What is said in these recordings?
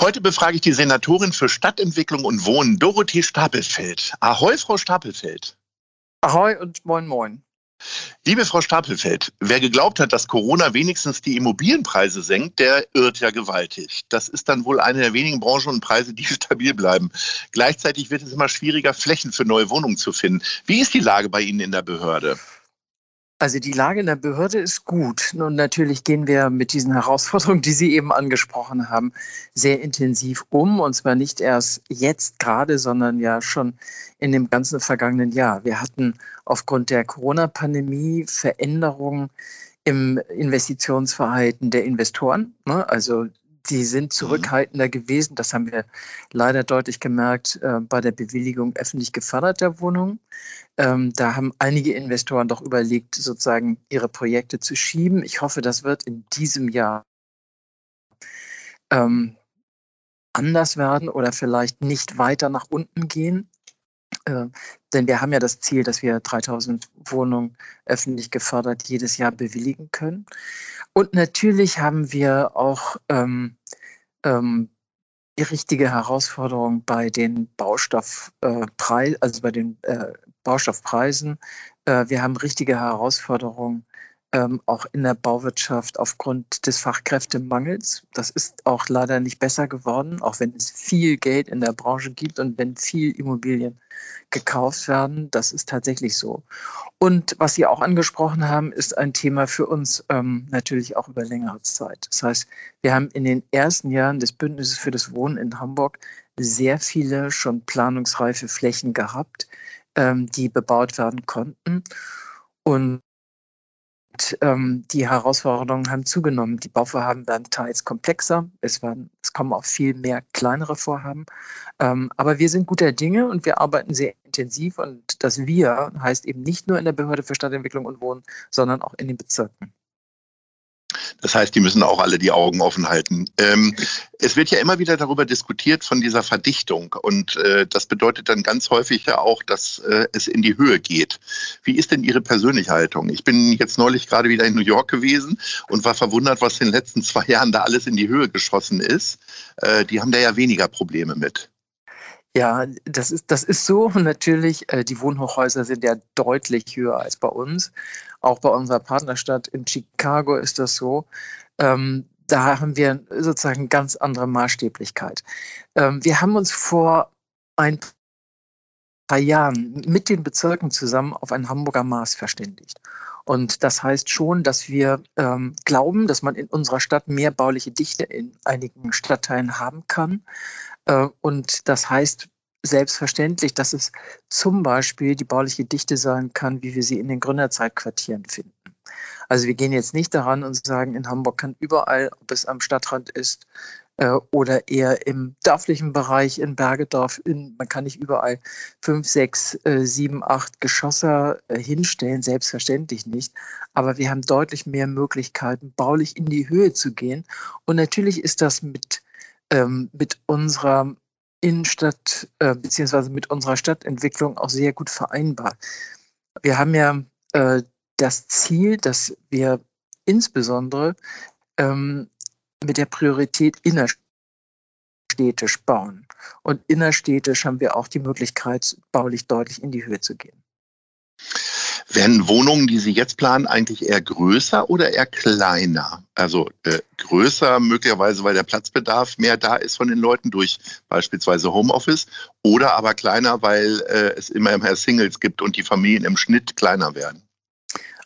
Heute befrage ich die Senatorin für Stadtentwicklung und Wohnen, Dorothee Stapelfeld. Ahoi, Frau Stapelfeld. Ahoi und moin, moin. Liebe Frau Stapelfeld, wer geglaubt hat, dass Corona wenigstens die Immobilienpreise senkt, der irrt ja gewaltig. Das ist dann wohl eine der wenigen Branchen und Preise, die stabil bleiben. Gleichzeitig wird es immer schwieriger, Flächen für neue Wohnungen zu finden. Wie ist die Lage bei Ihnen in der Behörde? Also die Lage in der Behörde ist gut. Und natürlich gehen wir mit diesen Herausforderungen, die Sie eben angesprochen haben, sehr intensiv um. Und zwar nicht erst jetzt gerade, sondern ja schon in dem ganzen vergangenen Jahr. Wir hatten aufgrund der Corona-Pandemie Veränderungen im Investitionsverhalten der Investoren. Ne? Also die sind mhm. zurückhaltender gewesen. Das haben wir leider deutlich gemerkt äh, bei der Bewilligung öffentlich geförderter Wohnungen. Ähm, da haben einige Investoren doch überlegt, sozusagen ihre Projekte zu schieben. Ich hoffe, das wird in diesem Jahr ähm, anders werden oder vielleicht nicht weiter nach unten gehen. Äh, denn wir haben ja das Ziel, dass wir 3000 Wohnungen öffentlich gefördert jedes Jahr bewilligen können. Und natürlich haben wir auch ähm, ähm, die richtige Herausforderung bei den Baustoffpreisen, äh, also bei den äh, Baustoffpreisen. Äh, wir haben richtige Herausforderungen ähm, auch in der Bauwirtschaft aufgrund des Fachkräftemangels. Das ist auch leider nicht besser geworden, auch wenn es viel Geld in der Branche gibt und wenn viel Immobilien gekauft werden. Das ist tatsächlich so. Und was Sie auch angesprochen haben, ist ein Thema für uns ähm, natürlich auch über längere Zeit. Das heißt, wir haben in den ersten Jahren des Bündnisses für das Wohnen in Hamburg sehr viele schon planungsreife Flächen gehabt, ähm, die bebaut werden konnten. Und ähm, die Herausforderungen haben zugenommen. Die Bauvorhaben werden teils komplexer. Es, werden, es kommen auch viel mehr kleinere Vorhaben. Ähm, aber wir sind guter Dinge und wir arbeiten sehr intensiv. Und das Wir heißt eben nicht nur in der Behörde für Stadtentwicklung und Wohnen, sondern auch in den Bezirken. Das heißt, die müssen auch alle die Augen offen halten. Ähm, es wird ja immer wieder darüber diskutiert von dieser Verdichtung und äh, das bedeutet dann ganz häufig ja auch, dass äh, es in die Höhe geht. Wie ist denn Ihre persönliche Haltung? Ich bin jetzt neulich gerade wieder in New York gewesen und war verwundert, was in den letzten zwei Jahren da alles in die Höhe geschossen ist. Äh, die haben da ja weniger Probleme mit. Ja, das ist, das ist so. Natürlich, äh, die Wohnhochhäuser sind ja deutlich höher als bei uns. Auch bei unserer Partnerstadt in Chicago ist das so. Ähm, da haben wir sozusagen ganz andere Maßstäblichkeit. Ähm, wir haben uns vor ein paar Jahren mit den Bezirken zusammen auf ein Hamburger Maß verständigt. Und das heißt schon, dass wir ähm, glauben, dass man in unserer Stadt mehr bauliche Dichte in einigen Stadtteilen haben kann. Äh, und das heißt selbstverständlich, dass es zum Beispiel die bauliche Dichte sein kann, wie wir sie in den Gründerzeitquartieren finden. Also wir gehen jetzt nicht daran und sagen, in Hamburg kann überall, ob es am Stadtrand ist äh, oder eher im dörflichen Bereich in Bergedorf, in, man kann nicht überall fünf, sechs, äh, sieben, acht Geschosse äh, hinstellen, selbstverständlich nicht. Aber wir haben deutlich mehr Möglichkeiten, baulich in die Höhe zu gehen. Und natürlich ist das mit ähm, mit unserer Innenstadt äh, beziehungsweise mit unserer Stadtentwicklung auch sehr gut vereinbar. Wir haben ja äh, das Ziel, dass wir insbesondere ähm, mit der Priorität innerstädtisch bauen. Und innerstädtisch haben wir auch die Möglichkeit, baulich deutlich in die Höhe zu gehen. Werden Wohnungen, die Sie jetzt planen, eigentlich eher größer oder eher kleiner? Also äh, größer möglicherweise, weil der Platzbedarf mehr da ist von den Leuten durch beispielsweise Homeoffice oder aber kleiner, weil äh, es immer mehr Singles gibt und die Familien im Schnitt kleiner werden?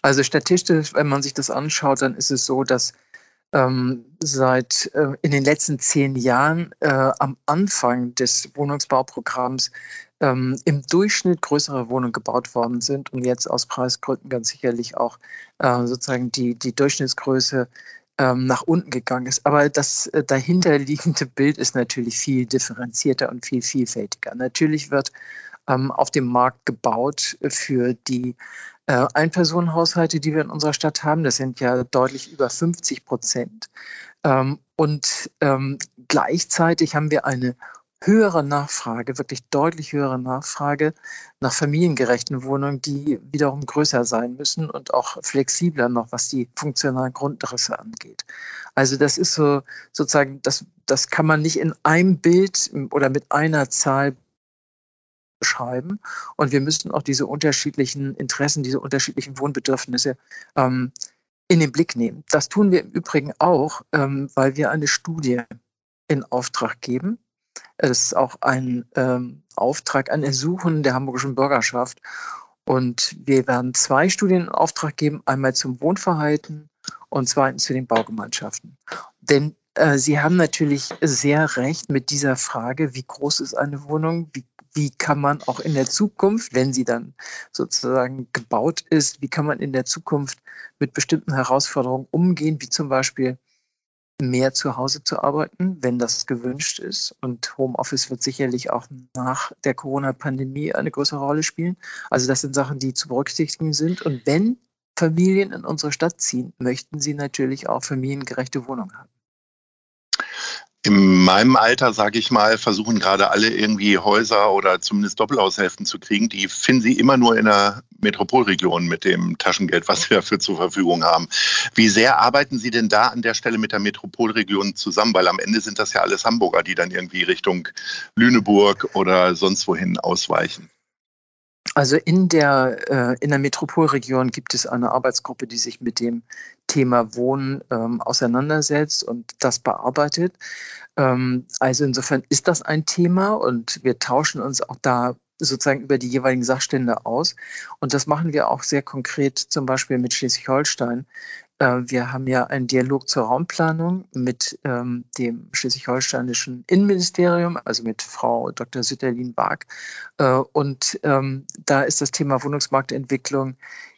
Also statistisch, wenn man sich das anschaut, dann ist es so, dass ähm, seit äh, in den letzten zehn Jahren äh, am Anfang des Wohnungsbauprogramms ähm, im Durchschnitt größere Wohnungen gebaut worden sind und jetzt aus Preisgründen ganz sicherlich auch äh, sozusagen die, die Durchschnittsgröße ähm, nach unten gegangen ist. Aber das äh, dahinterliegende Bild ist natürlich viel differenzierter und viel vielfältiger. Natürlich wird ähm, auf dem Markt gebaut für die äh, Einpersonenhaushalte, die wir in unserer Stadt haben. Das sind ja deutlich über 50 Prozent. Ähm, und ähm, gleichzeitig haben wir eine höhere Nachfrage, wirklich deutlich höhere Nachfrage nach familiengerechten Wohnungen, die wiederum größer sein müssen und auch flexibler noch, was die funktionalen Grundrisse angeht. Also das ist so sozusagen, das, das kann man nicht in einem Bild oder mit einer Zahl beschreiben. Und wir müssten auch diese unterschiedlichen Interessen, diese unterschiedlichen Wohnbedürfnisse ähm, in den Blick nehmen. Das tun wir im Übrigen auch, ähm, weil wir eine Studie in Auftrag geben. Es ist auch ein ähm, Auftrag, ein Ersuchen der hamburgischen Bürgerschaft. Und wir werden zwei Studien in Auftrag geben, einmal zum Wohnverhalten und zweitens zu den Baugemeinschaften. Denn äh, Sie haben natürlich sehr recht mit dieser Frage, wie groß ist eine Wohnung, wie wie kann man auch in der Zukunft, wenn sie dann sozusagen gebaut ist, wie kann man in der Zukunft mit bestimmten Herausforderungen umgehen, wie zum Beispiel mehr zu Hause zu arbeiten, wenn das gewünscht ist. Und Homeoffice wird sicherlich auch nach der Corona-Pandemie eine größere Rolle spielen. Also das sind Sachen, die zu berücksichtigen sind. Und wenn Familien in unsere Stadt ziehen, möchten sie natürlich auch familiengerechte Wohnungen haben. In meinem Alter, sage ich mal, versuchen gerade alle irgendwie Häuser oder zumindest Doppelhaushälften zu kriegen. Die finden sie immer nur in der Metropolregion mit dem Taschengeld, was wir dafür zur Verfügung haben. Wie sehr arbeiten Sie denn da an der Stelle mit der Metropolregion zusammen? Weil am Ende sind das ja alles Hamburger, die dann irgendwie Richtung Lüneburg oder sonst wohin ausweichen. Also in der, äh, in der Metropolregion gibt es eine Arbeitsgruppe, die sich mit dem Thema Wohnen ähm, auseinandersetzt und das bearbeitet. Ähm, also insofern ist das ein Thema und wir tauschen uns auch da sozusagen über die jeweiligen Sachstände aus. Und das machen wir auch sehr konkret zum Beispiel mit Schleswig-Holstein. Äh, wir haben ja einen Dialog zur Raumplanung mit ähm, dem schleswig-holsteinischen Innenministerium, also mit Frau Dr. Sütterlin Bark. Äh, und ähm, da ist das Thema Wohnungsmarktentwicklung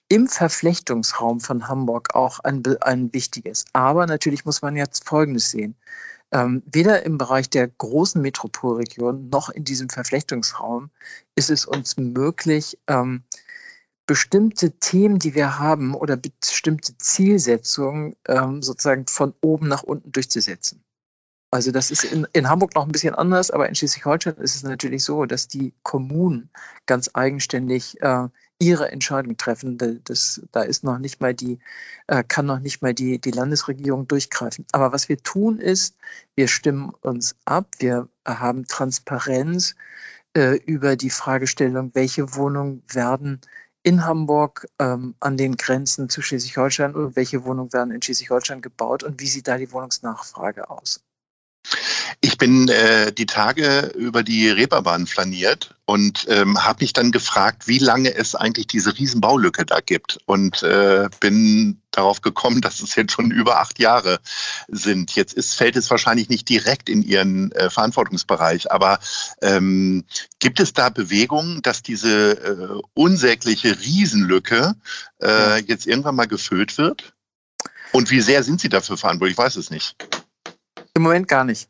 im Verflechtungsraum von Hamburg auch ein, ein wichtiges. Aber natürlich muss man jetzt Folgendes sehen. Ähm, weder im Bereich der großen Metropolregion noch in diesem Verflechtungsraum ist es uns möglich, ähm, bestimmte Themen, die wir haben oder bestimmte Zielsetzungen ähm, sozusagen von oben nach unten durchzusetzen. Also das ist in, in Hamburg noch ein bisschen anders, aber in Schleswig-Holstein ist es natürlich so, dass die Kommunen ganz eigenständig äh, ihre Entscheidung treffen. Das, da ist noch nicht mal die, äh, kann noch nicht mal die, die Landesregierung durchgreifen. Aber was wir tun ist, wir stimmen uns ab, wir haben Transparenz äh, über die Fragestellung, welche Wohnungen werden in Hamburg ähm, an den Grenzen zu Schleswig-Holstein und welche Wohnungen werden in Schleswig-Holstein gebaut und wie sieht da die Wohnungsnachfrage aus? Ich bin äh, die Tage über die Reeperbahn flaniert und ähm, habe mich dann gefragt, wie lange es eigentlich diese Riesenbaulücke da gibt und äh, bin darauf gekommen, dass es jetzt schon über acht Jahre sind. Jetzt ist, fällt es wahrscheinlich nicht direkt in Ihren äh, Verantwortungsbereich, aber ähm, gibt es da Bewegungen, dass diese äh, unsägliche Riesenlücke äh, jetzt irgendwann mal gefüllt wird? Und wie sehr sind Sie dafür verantwortlich? Ich weiß es nicht. Im Moment gar nicht.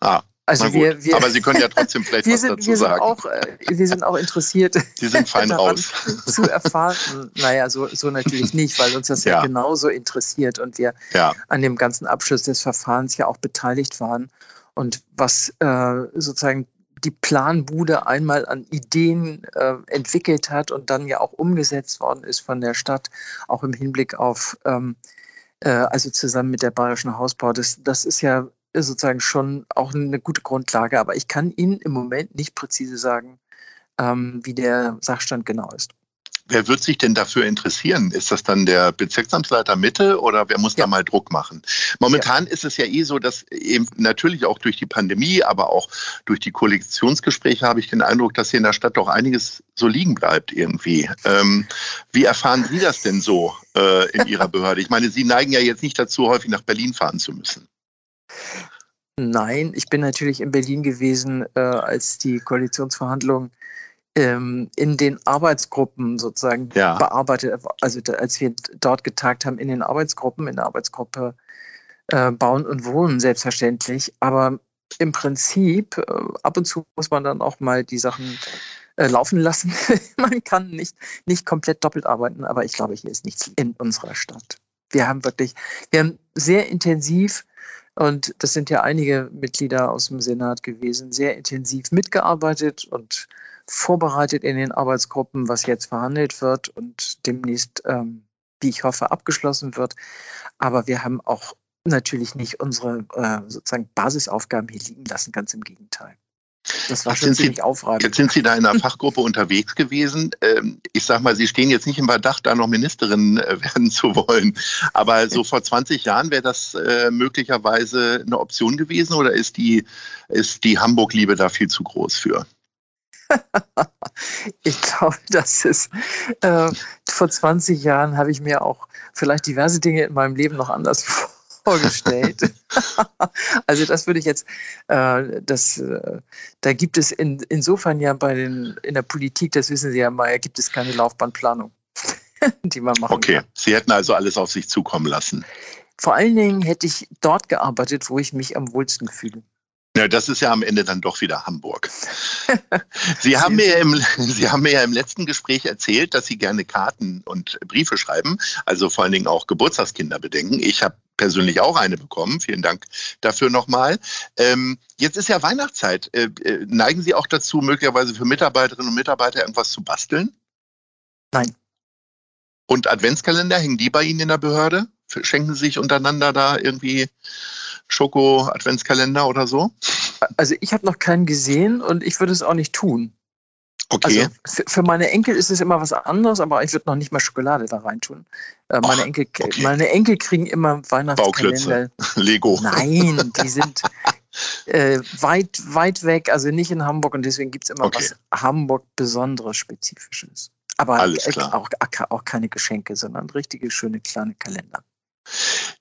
Ah, also wir, wir, aber Sie können ja trotzdem vielleicht was sind, dazu wir sagen. Sind auch, äh, wir sind auch interessiert. Sie sind fein raus. Zu erfahren. Naja, so, so natürlich nicht, weil uns das ja, ja genauso interessiert und wir ja. an dem ganzen Abschluss des Verfahrens ja auch beteiligt waren. Und was äh, sozusagen die Planbude einmal an Ideen äh, entwickelt hat und dann ja auch umgesetzt worden ist von der Stadt, auch im Hinblick auf, ähm, äh, also zusammen mit der Bayerischen Hausbau, das, das ist ja sozusagen schon auch eine gute Grundlage. Aber ich kann Ihnen im Moment nicht präzise sagen, ähm, wie der Sachstand genau ist. wer wird sich denn dafür interessieren? Ist das dann der Bezirksamtsleiter Mitte oder wer muss ja. da mal Druck machen? Momentan ja. ist es ja eh so, dass eben natürlich auch durch die Pandemie, aber auch durch die Koalitionsgespräche habe ich den Eindruck, dass hier in der Stadt doch einiges so liegen bleibt irgendwie. Ähm, wie erfahren Sie das denn so äh, in Ihrer Behörde? Ich meine, Sie neigen ja jetzt nicht dazu, häufig nach Berlin fahren zu müssen. Nein, ich bin natürlich in Berlin gewesen, äh, als die Koalitionsverhandlungen ähm, in den Arbeitsgruppen sozusagen ja. bearbeitet, also als wir dort getagt haben, in den Arbeitsgruppen, in der Arbeitsgruppe äh, Bauen und Wohnen selbstverständlich. Aber im Prinzip, äh, ab und zu muss man dann auch mal die Sachen äh, laufen lassen. man kann nicht, nicht komplett doppelt arbeiten, aber ich glaube, hier ist nichts in unserer Stadt. Wir haben wirklich, wir haben sehr intensiv und das sind ja einige Mitglieder aus dem Senat gewesen, sehr intensiv mitgearbeitet und vorbereitet in den Arbeitsgruppen, was jetzt verhandelt wird und demnächst, ähm, wie ich hoffe, abgeschlossen wird. Aber wir haben auch natürlich nicht unsere äh, sozusagen Basisaufgaben hier liegen lassen, ganz im Gegenteil. Das war schon sind ziemlich aufreibend. Jetzt sind Sie da in einer Fachgruppe unterwegs gewesen. Ähm, ich sag mal, Sie stehen jetzt nicht im Verdacht, da noch Ministerin äh, werden zu wollen. Aber so vor 20 Jahren wäre das äh, möglicherweise eine Option gewesen oder ist die, ist die Hamburg-Liebe da viel zu groß für? ich glaube, das ist äh, vor 20 Jahren habe ich mir auch vielleicht diverse Dinge in meinem Leben noch anders vorgestellt. also das würde ich jetzt, äh, das, äh, da gibt es in, insofern ja bei den in der Politik, das wissen Sie ja mal, gibt es keine Laufbahnplanung, die man machen okay. kann. Okay, Sie hätten also alles auf sich zukommen lassen. Vor allen Dingen hätte ich dort gearbeitet, wo ich mich am wohlsten fühle. Ja, das ist ja am Ende dann doch wieder Hamburg. Sie haben, mir im, Sie haben mir ja im letzten Gespräch erzählt, dass Sie gerne Karten und Briefe schreiben, also vor allen Dingen auch Geburtstagskinder bedenken. Ich habe persönlich auch eine bekommen. Vielen Dank dafür nochmal. Ähm, jetzt ist ja Weihnachtszeit. Äh, äh, neigen Sie auch dazu, möglicherweise für Mitarbeiterinnen und Mitarbeiter irgendwas zu basteln? Nein. Und Adventskalender, hängen die bei Ihnen in der Behörde? Schenken Sie sich untereinander da irgendwie Schoko-Adventskalender oder so? Also ich habe noch keinen gesehen und ich würde es auch nicht tun. Okay. Also für meine Enkel ist es immer was anderes, aber ich würde noch nicht mal Schokolade da reintun. Äh, meine, Och, Enkel, okay. meine Enkel kriegen immer Weihnachtskalender. Lego. Nein, die sind äh, weit, weit weg, also nicht in Hamburg und deswegen gibt es immer okay. was Hamburg Besonderes, Spezifisches. Aber äh, auch, auch keine Geschenke, sondern richtige schöne kleine Kalender.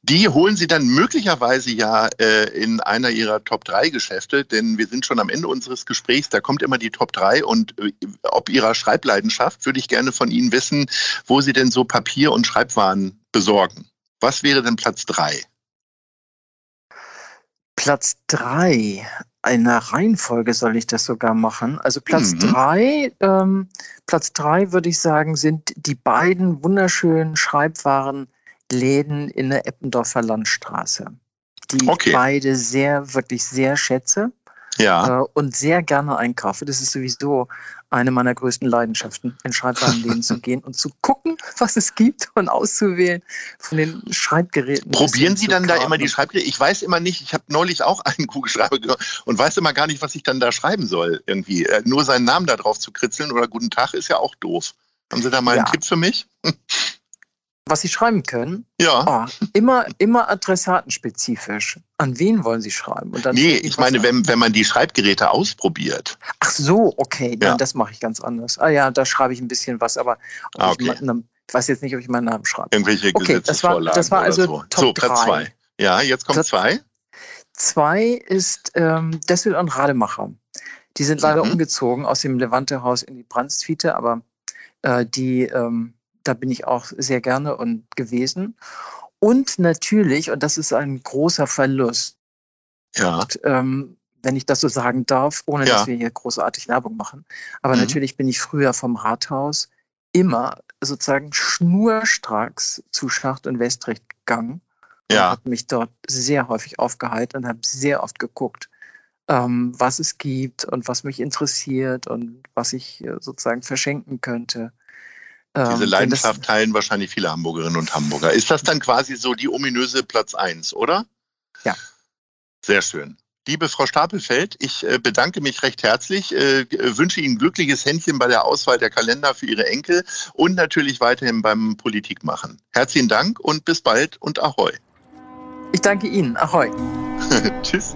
Die holen Sie dann möglicherweise ja äh, in einer Ihrer Top 3 Geschäfte, denn wir sind schon am Ende unseres Gesprächs, da kommt immer die Top 3 und äh, ob Ihrer Schreibleidenschaft würde ich gerne von Ihnen wissen, wo Sie denn so Papier- und Schreibwaren besorgen. Was wäre denn Platz 3? Platz 3. Einer Reihenfolge soll ich das sogar machen. Also Platz 3, mhm. ähm, Platz 3 würde ich sagen, sind die beiden wunderschönen Schreibwaren Läden in der Eppendorfer Landstraße, die okay. ich beide sehr, wirklich sehr schätze. Ja. Äh, und sehr gerne einkaufe. Das ist sowieso eine meiner größten Leidenschaften, in Schreibwarenläden zu gehen und zu gucken, was es gibt und auszuwählen von den Schreibgeräten. Probieren Sie dann da immer die Schreibgeräte? Ich weiß immer nicht, ich habe neulich auch einen Kugelschreiber gehört und weiß immer gar nicht, was ich dann da schreiben soll irgendwie. Äh, nur seinen Namen da drauf zu kritzeln oder Guten Tag ist ja auch doof. Haben Sie da mal ja. einen Tipp für mich? was Sie schreiben können? Ja. Oh, immer, immer adressatenspezifisch. An wen wollen Sie schreiben? Und dann nee, ich meine, wenn, wenn man die Schreibgeräte ausprobiert. Ach so, okay. Ja. Nein, das mache ich ganz anders. Ah ja, da schreibe ich ein bisschen was, aber ah, okay. ich, ich, weiß jetzt nicht, ob ich meinen Namen schreibe. Irgendwelche okay, das war, das war also so. Top so, Platz zwei. Ja, jetzt kommt Platz zwei. Zwei ist ähm, Dessel und Rademacher. Die sind leider mhm. umgezogen aus dem Levante-Haus in die Brandstfiete, aber äh, die ähm, da bin ich auch sehr gerne und gewesen. Und natürlich, und das ist ein großer Verlust, ja. Und, ähm, wenn ich das so sagen darf, ohne ja. dass wir hier großartig Werbung machen. Aber mhm. natürlich bin ich früher vom Rathaus immer sozusagen schnurstracks zu Schacht und Westrecht gegangen. Ja. Und habe mich dort sehr häufig aufgehalten und habe sehr oft geguckt, ähm, was es gibt und was mich interessiert und was ich äh, sozusagen verschenken könnte. Diese ähm, Leidenschaft teilen wahrscheinlich viele Hamburgerinnen und Hamburger. Ist das dann quasi so die ominöse Platz 1, oder? Ja. Sehr schön. Liebe Frau Stapelfeld, ich äh, bedanke mich recht herzlich, äh, wünsche Ihnen glückliches Händchen bei der Auswahl der Kalender für Ihre Enkel und natürlich weiterhin beim Politikmachen. Herzlichen Dank und bis bald und Ahoi. Ich danke Ihnen. Ahoi. Tschüss.